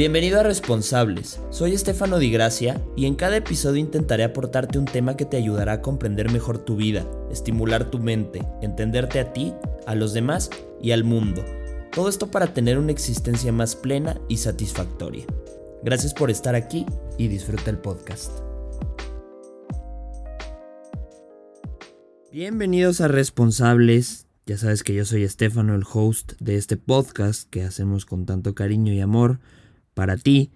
Bienvenido a Responsables, soy Estefano Di Gracia y en cada episodio intentaré aportarte un tema que te ayudará a comprender mejor tu vida, estimular tu mente, entenderte a ti, a los demás y al mundo. Todo esto para tener una existencia más plena y satisfactoria. Gracias por estar aquí y disfruta el podcast. Bienvenidos a Responsables. Ya sabes que yo soy Estefano, el host de este podcast que hacemos con tanto cariño y amor para ti.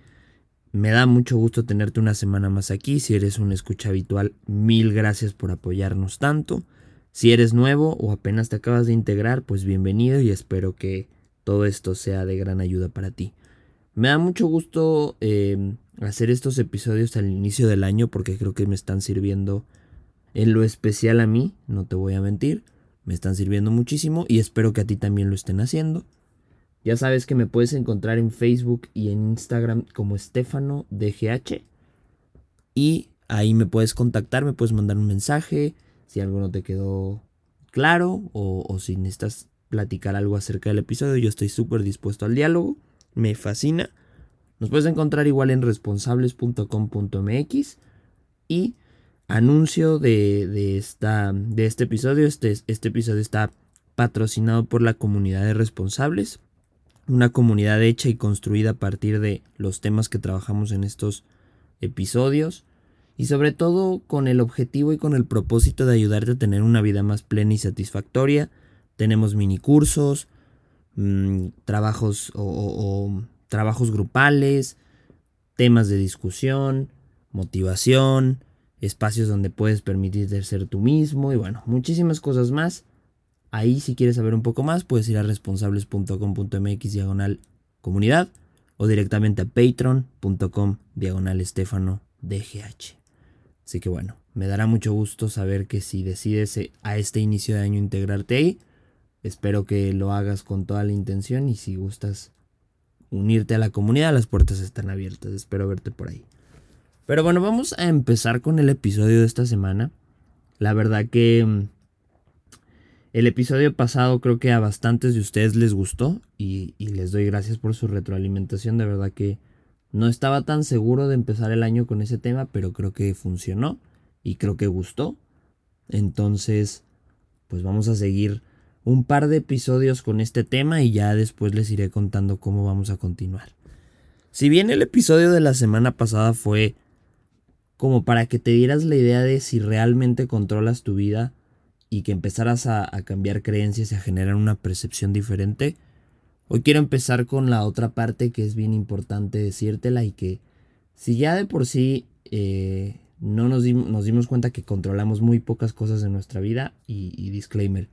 Me da mucho gusto tenerte una semana más aquí. Si eres un escucha habitual, mil gracias por apoyarnos tanto. Si eres nuevo o apenas te acabas de integrar, pues bienvenido y espero que todo esto sea de gran ayuda para ti. Me da mucho gusto em, hacer estos episodios al inicio del año porque creo que me están sirviendo en lo especial a mí, no te voy a mentir. Me están sirviendo muchísimo y espero que a ti también lo estén haciendo. Ya sabes que me puedes encontrar en Facebook y en Instagram como Estefano DGH. Y ahí me puedes contactar, me puedes mandar un mensaje si algo no te quedó claro o, si necesitas platicar algo acerca del episodio. Yo estoy súper dispuesto al diálogo. Me fascina. Nos puedes encontrar igual en responsables.com.mx y anuncio de, esta, de este episodio. Este, este episodio está patrocinado por la comunidad de responsables una comunidad hecha y construida a partir de los temas que trabajamos en estos episodios y sobre todo con el objetivo y con el propósito de ayudarte a tener una vida más plena y satisfactoria. Tenemos mini cursos, mm, trabajos o, trabajos grupales, temas de discusión, motivación, espacios donde puedes permitirte ser tú mismo y bueno, muchísimas cosas más Ahí si quieres saber un poco más puedes ir a responsables.com.mx diagonal comunidad o directamente a patreon.com diagonal estefano DGH. Así que bueno, me dará mucho gusto saber que si decides eh, a este inicio de año integrarte ahí, espero que lo hagas con toda la intención y si gustas unirte a la comunidad, las puertas están abiertas, espero verte por ahí. Pero bueno, vamos a empezar con el episodio de esta semana. La verdad que mm, el episodio pasado creo que a bastantes de ustedes les gustó y, les doy gracias por su retroalimentación. De verdad que no estaba tan seguro de empezar el año con ese tema, pero creo que funcionó y creo que gustó. Entonces, pues vamos a seguir un par de episodios con este tema y ya después les iré contando cómo vamos a continuar. Si bien el episodio de la semana pasada fue como para que te dieras la idea de si realmente controlas tu vida, y que empezaras a, cambiar creencias y a generar una percepción diferente, hoy quiero empezar con la otra parte que es bien importante decírtela y que si ya de por sí eh, no nos, nos, dimos cuenta que controlamos muy pocas cosas en nuestra vida y, disclaimer,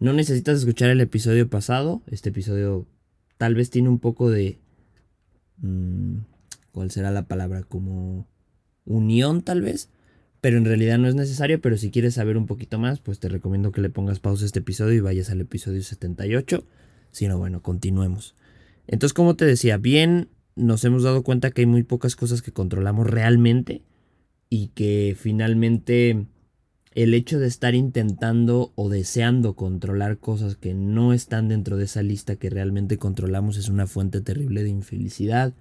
no necesitas escuchar el episodio pasado, este episodio tal vez tiene un poco de... Mm, ¿Cuál será la palabra? Como unión tal vez pero en realidad no es necesario, pero si quieres saber un poquito más, pues te recomiendo que le pongas pausa a este episodio y vayas al episodio 78. Si no, bueno, continuemos. Entonces, como te decía, bien nos hemos dado cuenta que hay muy pocas cosas que controlamos realmente y que finalmente el hecho de estar intentando o deseando controlar cosas que no están dentro de esa lista que realmente controlamos es una fuente terrible de infelicidad,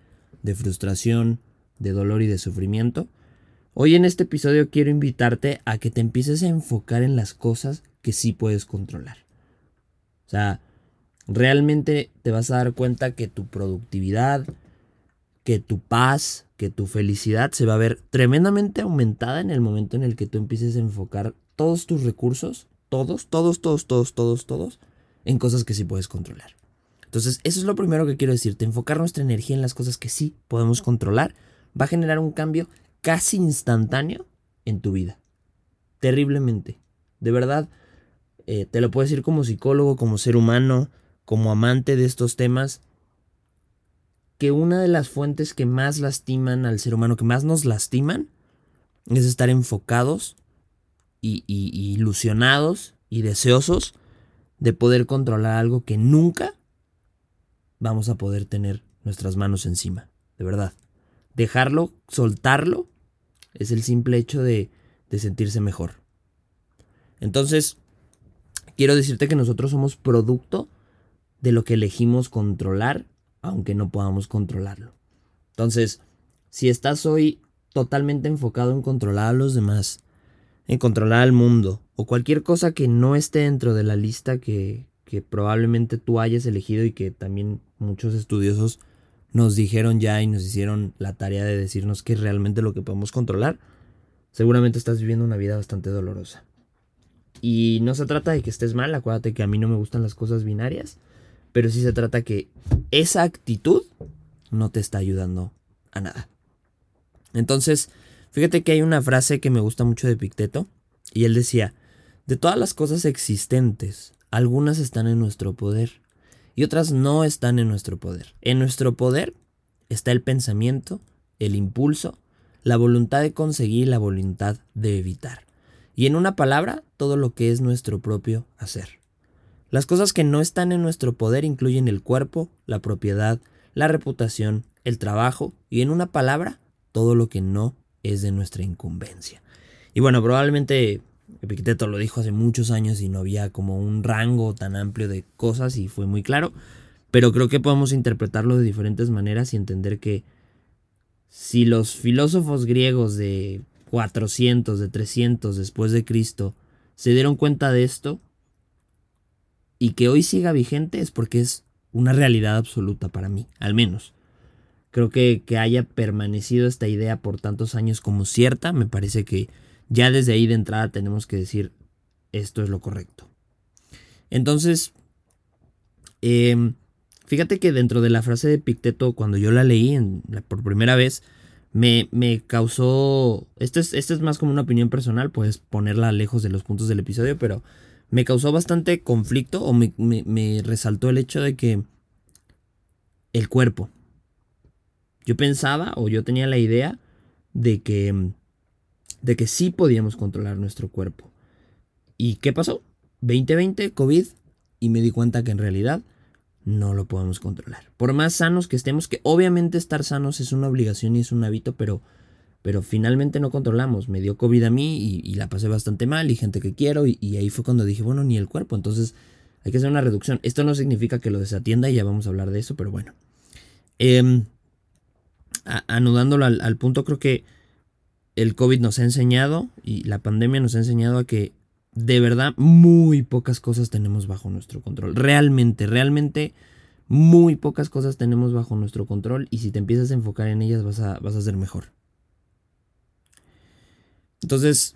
de frustración, de dolor y de sufrimiento. Hoy en este episodio quiero invitarte a que te empieces a enfocar en las cosas que sí puedes controlar. O sea, realmente te vas a dar cuenta que tu productividad, que tu paz, que tu felicidad se va a ver tremendamente aumentada en el momento en el que tú empieces a enfocar todos tus recursos, todos, todos, todos, todos, todos, todos, en cosas que sí puedes controlar. Entonces, eso es lo primero que quiero decirte, enfocar nuestra energía en las cosas que sí podemos controlar va a generar un cambio casi instantáneo en tu vida. Terriblemente. De verdad, eh, te lo puedo decir como psicólogo, como ser humano, como amante de estos temas, que una de las fuentes que más lastiman al ser humano, que más nos lastiman, es estar enfocados y, y ilusionados y deseosos de poder controlar algo que nunca vamos a poder tener nuestras manos encima. De verdad. Dejarlo, soltarlo es el simple hecho de, sentirse mejor. Entonces, quiero decirte que nosotros somos producto de lo que elegimos controlar, aunque no podamos controlarlo. Entonces, si estás hoy totalmente enfocado en controlar a los demás, en controlar al mundo, o cualquier cosa que no esté dentro de la lista que, que probablemente tú hayas elegido y que también muchos estudiosos nos dijeron ya y nos hicieron la tarea de decirnos que es realmente lo que podemos controlar, seguramente estás viviendo una vida bastante dolorosa. Y no se trata de que estés mal, acuérdate que a mí no me gustan las cosas binarias, pero sí se trata que esa actitud no te está ayudando a nada. Entonces, fíjate que hay una frase que me gusta mucho de Picteto, y él decía, de todas las cosas existentes, algunas están en nuestro poder y otras no están en nuestro poder. En nuestro poder está el pensamiento, el impulso, la voluntad de conseguir la voluntad de evitar. Y en una palabra, todo lo que es nuestro propio hacer. Las cosas que no están en nuestro poder incluyen el cuerpo, la propiedad, la reputación, el trabajo y en una palabra, todo lo que no es de nuestra incumbencia. Y bueno, probablemente Epicteto lo dijo hace muchos años y no había como un rango tan amplio de cosas y fue muy claro, pero creo que podemos interpretarlo de diferentes maneras y entender que si los filósofos griegos de 400, de 300 después de Cristo se dieron cuenta de esto y que hoy siga vigente es porque es una realidad absoluta para mí, al menos. Creo que, que haya permanecido esta idea por tantos años como cierta, me parece que ya desde ahí de entrada tenemos que decir esto es lo correcto. Entonces, em, fíjate que dentro de la frase de Picteto, cuando yo la leí por primera vez, me, causó, esto es, es más como una opinión personal, puedes ponerla lejos de los puntos del episodio, pero me causó bastante conflicto o me, me resaltó el hecho de que el cuerpo. Yo pensaba o yo tenía la idea de que de que sí podíamos controlar nuestro cuerpo. ¿Y qué pasó? 2020, COVID, y me di cuenta que en realidad no lo podemos controlar. Por más sanos que estemos, que obviamente estar sanos es una obligación y es un hábito, pero, pero finalmente no controlamos. Me dio COVID a mí y, la pasé bastante mal y gente que quiero y, ahí fue cuando dije, bueno, ni el cuerpo, entonces hay que hacer una reducción. Esto no significa que lo desatienda y ya vamos a hablar de eso, pero bueno. Em, anudándolo al punto, creo que el COVID nos ha enseñado y la pandemia nos ha enseñado a que de verdad muy pocas cosas tenemos bajo nuestro control. Realmente, realmente muy pocas cosas tenemos bajo nuestro control y si te empiezas a enfocar en ellas vas a, vas a ser mejor. Entonces,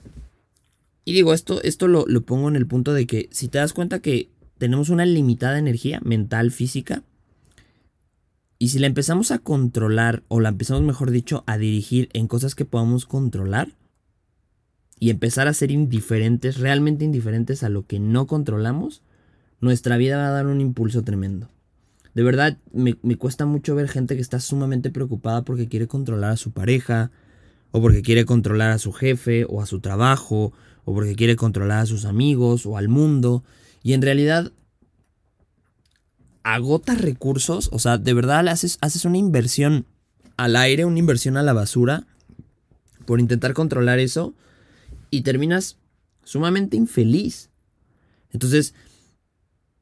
y digo, esto, esto lo, lo pongo en el punto de que si te das cuenta que tenemos una limitada energía mental, física, y si la empezamos a controlar, o la empezamos, mejor dicho, a dirigir en cosas que podamos controlar, y empezar a ser indiferentes, realmente indiferentes a lo que no controlamos, nuestra vida va a dar un impulso tremendo. De verdad, me, cuesta mucho ver gente que está sumamente preocupada porque quiere controlar a su pareja, o porque quiere controlar a su jefe, o a su trabajo, o porque quiere controlar a sus amigos, o al mundo. Y en realidad agotas recursos, o sea, de verdad haces, haces una inversión al aire, una inversión a la basura por intentar controlar eso y terminas sumamente infeliz. Entonces,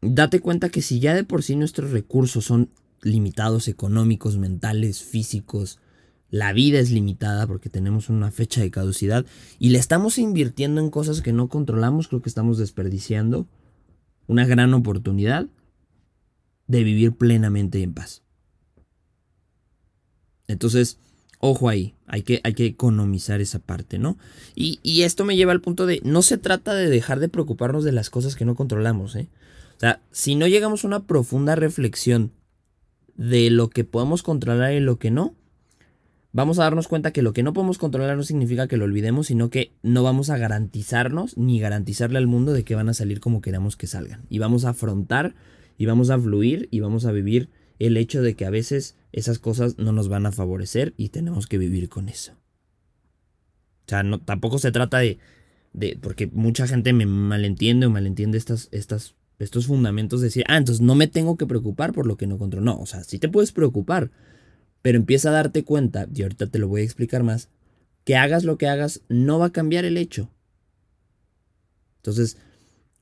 date cuenta que si ya de por sí nuestros recursos son limitados económicos, mentales, físicos, la vida es limitada porque tenemos una fecha de caducidad y le estamos invirtiendo en cosas que no controlamos, creo que estamos desperdiciando una gran oportunidad de vivir plenamente en paz. Entonces, ojo ahí, hay que, hay que economizar esa parte, ¿no? Y, esto me lleva al punto de, no se trata de dejar de preocuparnos de las cosas que no controlamos, ¿eh? O sea, si no llegamos a una profunda reflexión de lo que podemos controlar y lo que no, vamos a darnos cuenta que lo que no podemos controlar no significa que lo olvidemos, sino que no vamos a garantizarnos ni garantizarle al mundo de que van a salir como queramos que salgan. Y vamos a afrontar y vamos a fluir y vamos a vivir el hecho de que a veces esas cosas no nos van a favorecer y tenemos que vivir con eso. O sea, no, tampoco se trata de, de, porque mucha gente me malentiende o malentiende estas, estas, estos fundamentos de decir, ah, entonces no me tengo que preocupar por lo que no controlo. No, o sea, sí te puedes preocupar, pero empieza a darte cuenta, y ahorita te lo voy a explicar más, que hagas lo que hagas no va a cambiar el hecho. Entonces,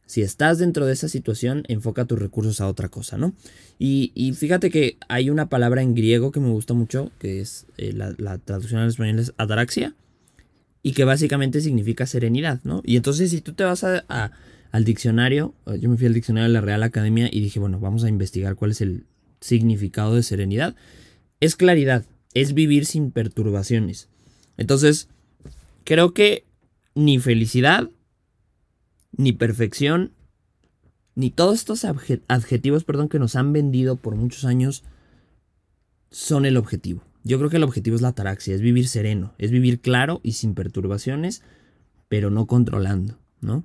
Si estás dentro de esa situación, enfoca tus recursos a otra cosa, ¿no? Y, fíjate que hay una palabra en griego que me gusta mucho, que es eh, la, traducción al español es ataraxia, y que básicamente significa serenidad, ¿no? Y entonces si tú te vas al diccionario, yo me fui al diccionario de la Real Academia y dije, bueno, vamos a investigar cuál es el significado de serenidad. Es claridad, es vivir sin perturbaciones. Entonces, creo que ni felicidad, ni perfección, ni todos estos adjetivos, perdón, que nos han vendido por muchos años son el objetivo. Yo creo que el objetivo es la ataraxia, es vivir sereno, es vivir claro y sin perturbaciones, pero no controlando, ¿no?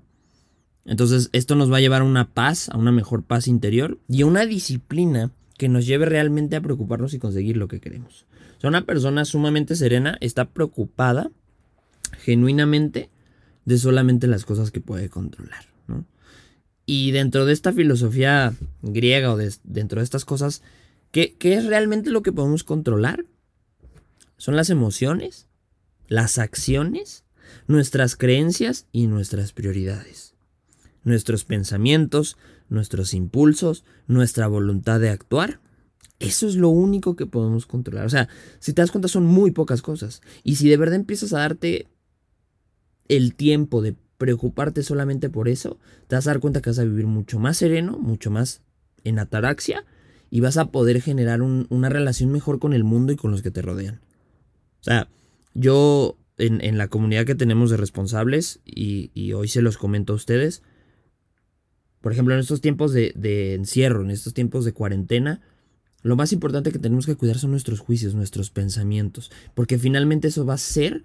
Entonces, esto nos va a llevar a una paz, a una mejor paz interior y a una disciplina que nos lleve realmente a preocuparnos y conseguir lo que queremos. O sea, una persona sumamente serena está preocupada genuinamente de solamente las cosas que puede controlar. ¿no? Y dentro de esta filosofía griega o dentro de estas cosas, ¿qué, ¿qué es realmente lo que podemos controlar? Son las emociones, las acciones, nuestras creencias y nuestras prioridades. Nuestros pensamientos, nuestros impulsos, nuestra voluntad de actuar. Eso es lo único que podemos controlar. O sea, si te das cuenta son muy pocas cosas. Y si de verdad empiezas a darte el tiempo de preocuparte solamente por eso, te vas a dar cuenta que vas a vivir mucho más sereno, mucho más en ataraxia y vas a poder generar una relación mejor con el mundo y con los que te rodean. O sea, yo en, la comunidad que tenemos de responsables, y, hoy se los comento a ustedes, por ejemplo, en estos tiempos de, de encierro, en estos tiempos de cuarentena, lo más importante que tenemos que cuidar son nuestros juicios, nuestros pensamientos, porque finalmente eso va a ser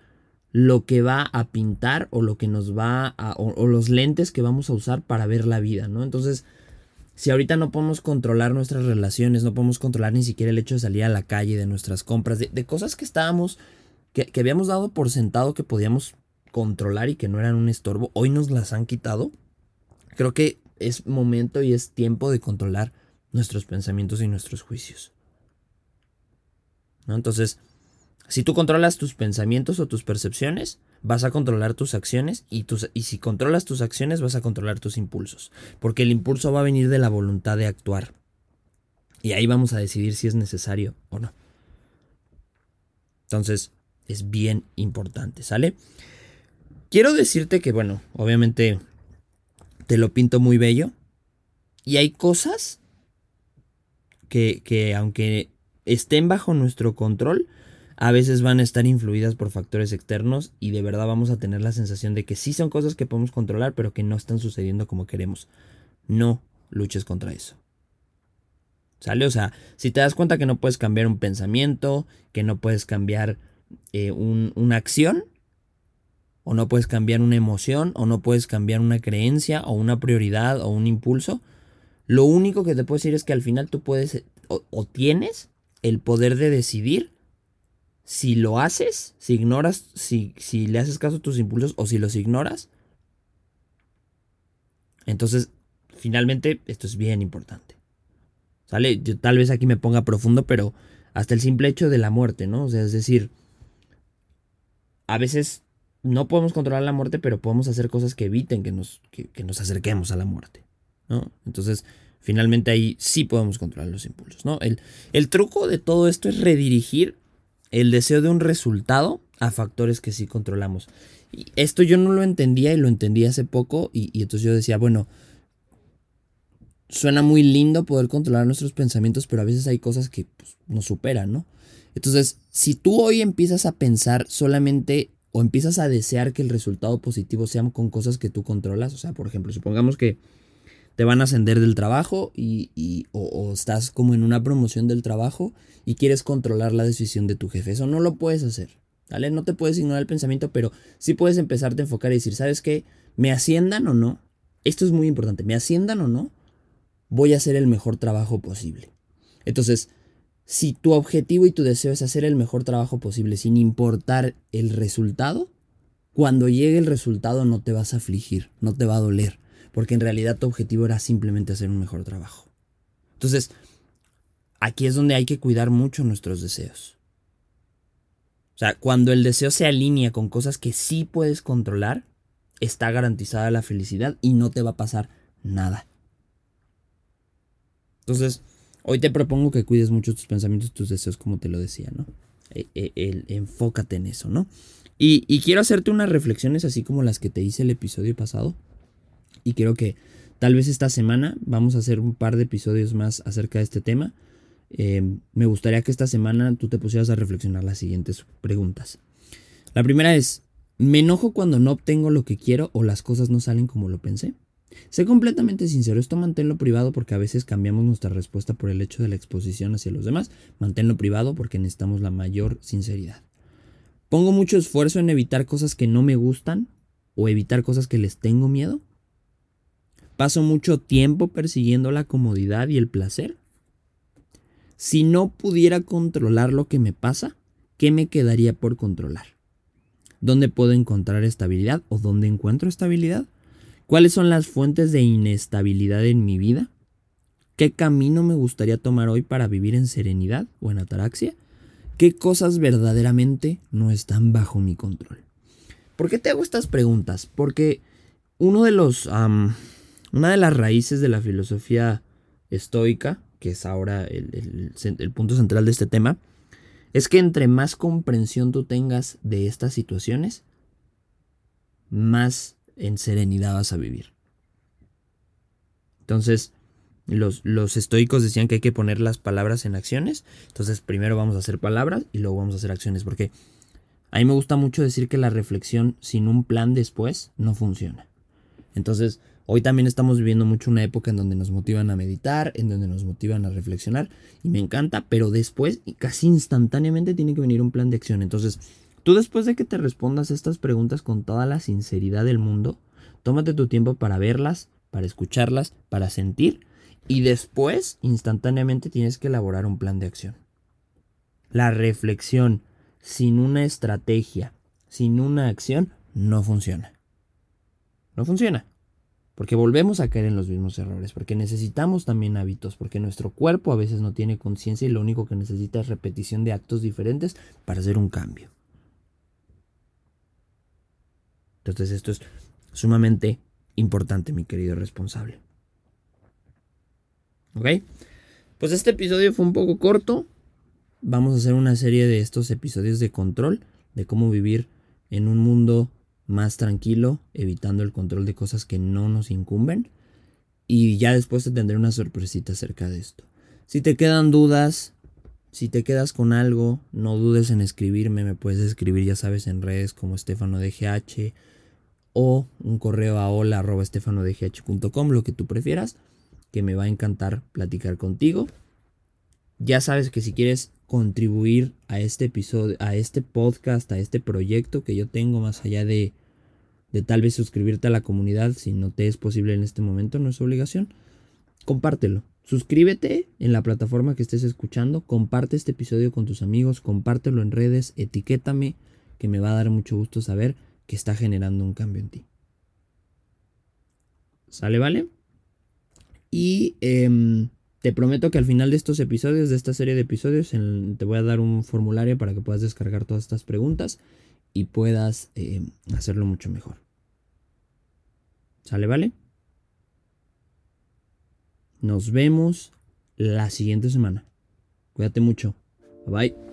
lo que va a pintar o lo que nos va o, los lentes que vamos a usar para ver la vida, ¿no? Entonces, si ahorita no podemos controlar nuestras relaciones, no podemos controlar ni siquiera el hecho de salir a la calle, de nuestras compras, de, cosas que estábamos, que, habíamos dado por sentado que podíamos controlar y que no eran un estorbo, hoy nos las han quitado. Creo que es momento y es tiempo de controlar nuestros pensamientos y nuestros juicios. Entonces, si tú controlas tus pensamientos o tus percepciones, vas a controlar tus acciones y, tus, y si controlas tus acciones vas a controlar tus impulsos, porque el impulso va a venir de la voluntad de actuar. Y ahí vamos a decidir si es necesario o no. Entonces, es bien importante, ¿sale? Quiero decirte que, bueno, obviamente te lo pinto muy bello. Y hay cosas que, que aunque estén bajo nuestro control, a veces van a estar influidas por factores externos y de verdad vamos a tener la sensación de que sí son cosas que podemos controlar, pero que no están sucediendo como queremos. No luches contra eso. ¿Sale? O sea, si te das cuenta que no puedes cambiar un pensamiento, que no puedes cambiar eh, una acción, o no puedes cambiar una emoción, o no puedes cambiar una creencia, o una prioridad, o un impulso, lo único que te puedo decir es que al final tú puedes o tienes el poder de decidir si lo haces, si ignoras, si, si le haces caso a tus impulsos o si los ignoras, entonces finalmente esto es bien importante. ¿Sale? Yo tal vez aquí me ponga profundo, pero hasta el simple hecho de la muerte, ¿no? O sea, es decir, a veces no podemos controlar la muerte, pero podemos hacer cosas que eviten que nos, que, nos acerquemos a la muerte, ¿no? Entonces, finalmente ahí sí podemos controlar los impulsos, ¿no? El, el truco de todo esto es redirigir el deseo de un resultado a factores que sí controlamos. Y esto yo no lo entendía y lo entendí hace poco y, entonces yo decía, bueno, suena muy lindo poder controlar nuestros pensamientos, pero a veces hay cosas que pues, nos superan, ¿no? Entonces, si tú hoy empiezas a pensar solamente o empiezas a desear que el resultado positivo sea con cosas que tú controlas, o sea, por ejemplo, supongamos que te van a ascender del trabajo y, o, estás como en una promoción del trabajo y quieres controlar la decisión de tu jefe. Eso no lo puedes hacer. ¿Vale? No te puedes ignorar el pensamiento, pero sí puedes empezarte a enfocar y decir, ¿sabes qué? ¿Me asciendan o no? Esto es muy importante. ¿Me asciendan o no? Voy a hacer el mejor trabajo posible. Entonces, si tu objetivo y tu deseo es hacer el mejor trabajo posible sin importar el resultado, cuando llegue el resultado no te vas a afligir, no te va a doler porque en realidad tu objetivo era simplemente hacer un mejor trabajo. Entonces, aquí es donde hay que cuidar mucho nuestros deseos. O sea, cuando el deseo se alinea con cosas que sí puedes controlar, está garantizada la felicidad y no te va a pasar nada. Entonces, hoy te propongo que cuides mucho tus pensamientos, tus deseos, como te lo decía, ¿no? E, e, enfócate en eso, ¿no? Y, y, quiero hacerte unas reflexiones así como las que te hice el episodio pasado. Y quiero que tal vez esta semana vamos a hacer un par de episodios más acerca de este tema. Eh, me gustaría que esta semana tú te pusieras a reflexionar las siguientes preguntas. La primera es, ¿me enojo cuando no obtengo lo que quiero o las cosas no salen como lo pensé? Sé completamente sincero, esto manténlo privado porque a veces cambiamos nuestra respuesta por el hecho de la exposición hacia los demás. Manténlo privado porque necesitamos la mayor sinceridad. Pongo mucho esfuerzo en evitar cosas que no me gustan o evitar cosas que les tengo miedo. Paso mucho tiempo persiguiendo la comodidad y el placer. Si no pudiera controlar lo que me pasa, ¿qué me quedaría por controlar? ¿Dónde puedo encontrar estabilidad o dónde encuentro estabilidad? ¿Cuáles son las fuentes de inestabilidad en mi vida? ¿Qué camino me gustaría tomar hoy para vivir en serenidad o en ataraxia? ¿Qué cosas verdaderamente no están bajo mi control? ¿Por qué te hago estas preguntas? Porque uno de los, una de las raíces de la filosofía estoica, que es ahora el, el punto central de este tema, es que entre más comprensión tú tengas de estas situaciones, más en serenidad vas a vivir. Entonces, los, los, estoicos decían que hay que poner las palabras en acciones. Entonces, primero vamos a hacer palabras y luego vamos a hacer acciones. Porque a mí me gusta mucho decir que la reflexión sin un plan después no funciona. Entonces, hoy también estamos viviendo mucho una época en donde nos motivan a meditar, en donde nos motivan a reflexionar. Y me encanta, pero después, casi instantáneamente, tiene que venir un plan de acción. Entonces, Tú después de que te respondas estas preguntas con toda la sinceridad del mundo, tómate tu tiempo para verlas, para escucharlas, para sentir y después instantáneamente tienes que elaborar un plan de acción. La reflexión sin una estrategia, sin una acción, no funciona. No funciona. Porque volvemos a caer en los mismos errores, porque necesitamos también hábitos, porque nuestro cuerpo a veces no tiene conciencia y lo único que necesita es repetición de actos diferentes para hacer un cambio. Entonces esto es sumamente importante, mi querido responsable. ¿Ok? Pues este episodio fue un poco corto. Vamos a hacer una serie de estos episodios de control, de cómo vivir en un mundo más tranquilo, evitando el control de cosas que no nos incumben. Y ya después te tendré una sorpresita acerca de esto. Si te quedan dudas, si te quedas con algo, no dudes en escribirme. Me puedes escribir, ya sabes, en redes como Estefano DGH o un correo a hola lo que tú prefieras, que me va a encantar platicar contigo. Ya sabes que si quieres contribuir a este episodio, a este podcast, a este proyecto que yo tengo, más allá de, de tal vez suscribirte a la comunidad, si no te es posible en este momento, no es obligación, compártelo. Suscríbete en la plataforma que estés escuchando, comparte este episodio con tus amigos, compártelo en redes, etiquétame, que me va a dar mucho gusto saber que está generando un cambio en ti. ¿Sale, vale? Y em, te prometo que al final de estos episodios, de esta serie de episodios, te voy a dar un formulario para que puedas descargar todas estas preguntas y puedas em, hacerlo mucho mejor. ¿Sale, vale? Nos vemos la siguiente semana. Cuídate mucho. Bye bye.